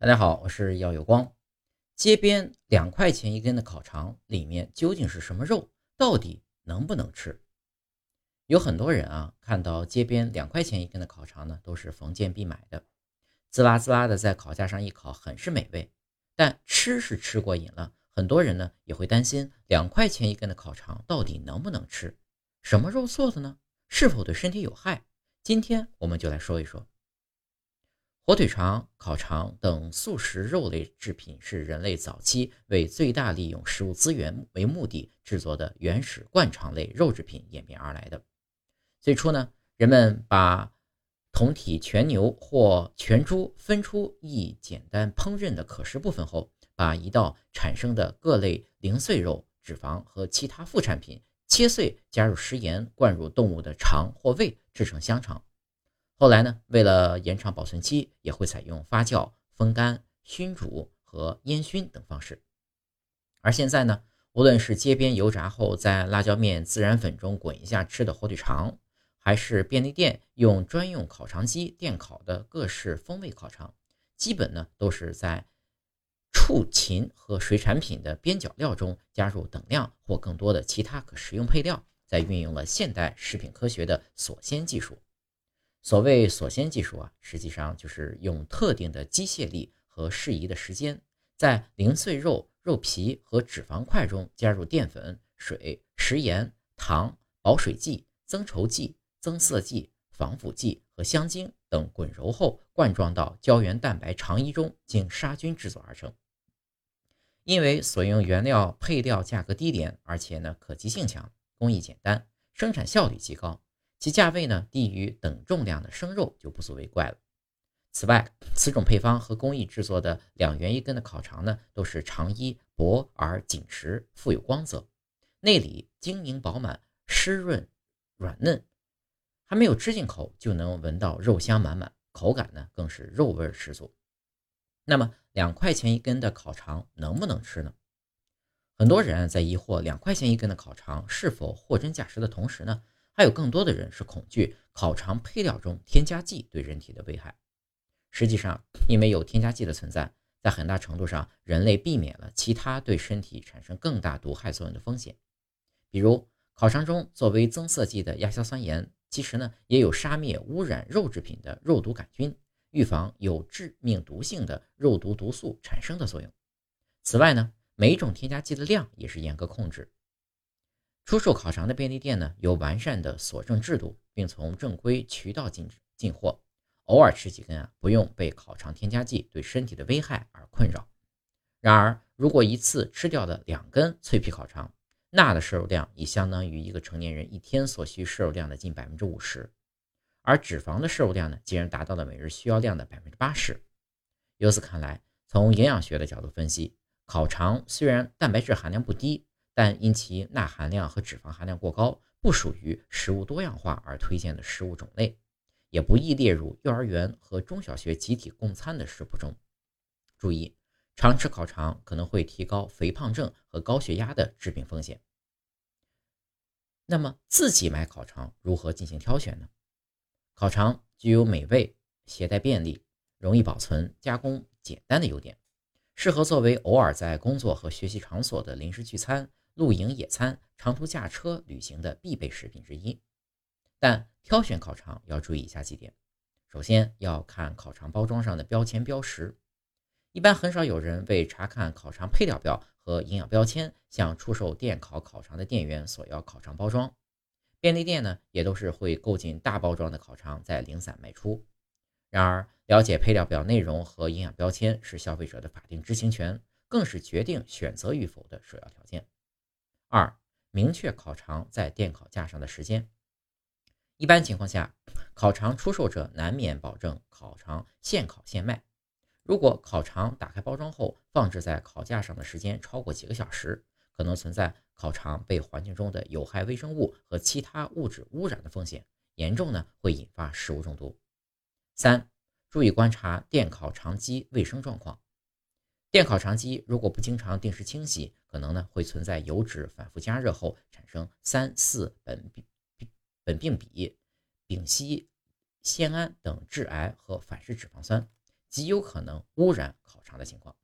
大家好，我是耀有光。街边两块钱一根的烤肠里面究竟是什么肉？到底能不能吃？有很多人啊，看到街边两块钱一根的烤肠呢，都是逢见必买的，滋啦滋啦的在烤架上一烤，很是美味。但吃是吃过瘾了，很多人呢也会担心两块钱一根的烤肠到底能不能吃？什么肉做的呢？是否对身体有害？今天我们就来说一说。火腿肠、烤肠等素食肉类制品是人类早期为最大利用食物资源为目的制作的原始灌肠类肉制品演变而来的。最初呢，人们把同体全牛或全猪分出一简单烹饪的可食部分后，把一道产生的各类零碎肉、脂肪和其他副产品切碎，加入食盐，灌入动物的肠或胃，制成香肠。后来呢，为了延长保存期，也会采用发酵、风干、熏煮和烟熏等方式。而现在呢，无论是街边油炸后在辣椒面、孜然粉中滚一下吃的火腿肠，还是便利店用专用烤肠机电烤的各式风味烤肠，基本呢都是在畜禽和水产品的边角料中加入等量或更多的其他可食用配料，在运用了现代食品科学的锁鲜技术。所谓锁鲜技术啊，实际上就是用特定的机械力和适宜的时间，在零碎肉、肉皮和脂肪块中加入淀粉、水、食盐、糖、保水剂、增稠剂、增色剂、防腐剂和香精等滚揉后灌装到胶原蛋白肠衣中，经杀菌制作而成。因为所用原料配料价格低廉，而且呢可及性强、工艺简单、生产效率极高。其价位呢低于等重量的生肉就不足为怪了。此外，此种配方和工艺制作的两元一根的烤肠呢，都是肠衣薄而紧实，富有光泽，内里晶莹饱满、湿润软嫩，还没有吃进口就能闻到肉香满满，口感呢更是肉味十足。那么两块钱一根的烤肠能不能吃呢？很多人在疑惑两块钱一根的烤肠是否货真价实的同时呢？还有更多的人是恐惧烤肠配料中添加剂对人体的危害。实际上，因为有添加剂的存在，在很大程度上，人类避免了其他对身体产生更大毒害作用的风险。比如，烤肠中作为增色剂的亚硝酸盐，其实呢也有杀灭污染肉制品的肉毒杆菌，预防有致命毒性的肉毒毒素产生的作用。此外呢，每种添加剂的量也是严格控制。出售烤肠的便利店呢，有完善的锁证制度，并从正规渠道进进货。偶尔吃几根啊，不用被烤肠添加剂对身体的危害而困扰。然而，如果一次吃掉的两根脆皮烤肠，钠的摄入量已相当于一个成年人一天所需摄入量的近百分之五十，而脂肪的摄入量呢，竟然达到了每日需要量的百分之八十。由此看来，从营养学的角度分析，烤肠虽然蛋白质含量不低。但因其钠含量和脂肪含量过高，不属于食物多样化而推荐的食物种类，也不宜列入幼儿园和中小学集体供餐的食谱中。注意，常吃烤肠可能会提高肥胖症和高血压的致病风险。那么，自己买烤肠如何进行挑选呢？烤肠具有美味、携带便利、容易保存、加工简单的优点，适合作为偶尔在工作和学习场所的临时聚餐。露营、野餐、长途驾车旅行的必备食品之一，但挑选烤肠要注意以下几点：首先要看烤肠包装上的标签标识，一般很少有人为查看烤肠配料表和营养标签向出售电烤烤肠的店员索要烤肠包装。便利店呢，也都是会购进大包装的烤肠再零散卖出。然而，了解配料表内容和营养标签是消费者的法定知情权，更是决定选择与否的首要条件。二、明确烤肠在电烤架上的时间。一般情况下，烤肠出售者难免保证烤肠现烤现卖。如果烤肠打开包装后放置在烤架上的时间超过几个小时，可能存在烤肠被环境中的有害微生物和其他物质污染的风险，严重呢会引发食物中毒。三、注意观察电烤肠机卫生状况。电烤肠机如果不经常定时清洗，可能呢会存在油脂反复加热后产生三四苯苯并芘丙烯酰胺等致癌和反式脂肪酸，极有可能污染烤肠的情况。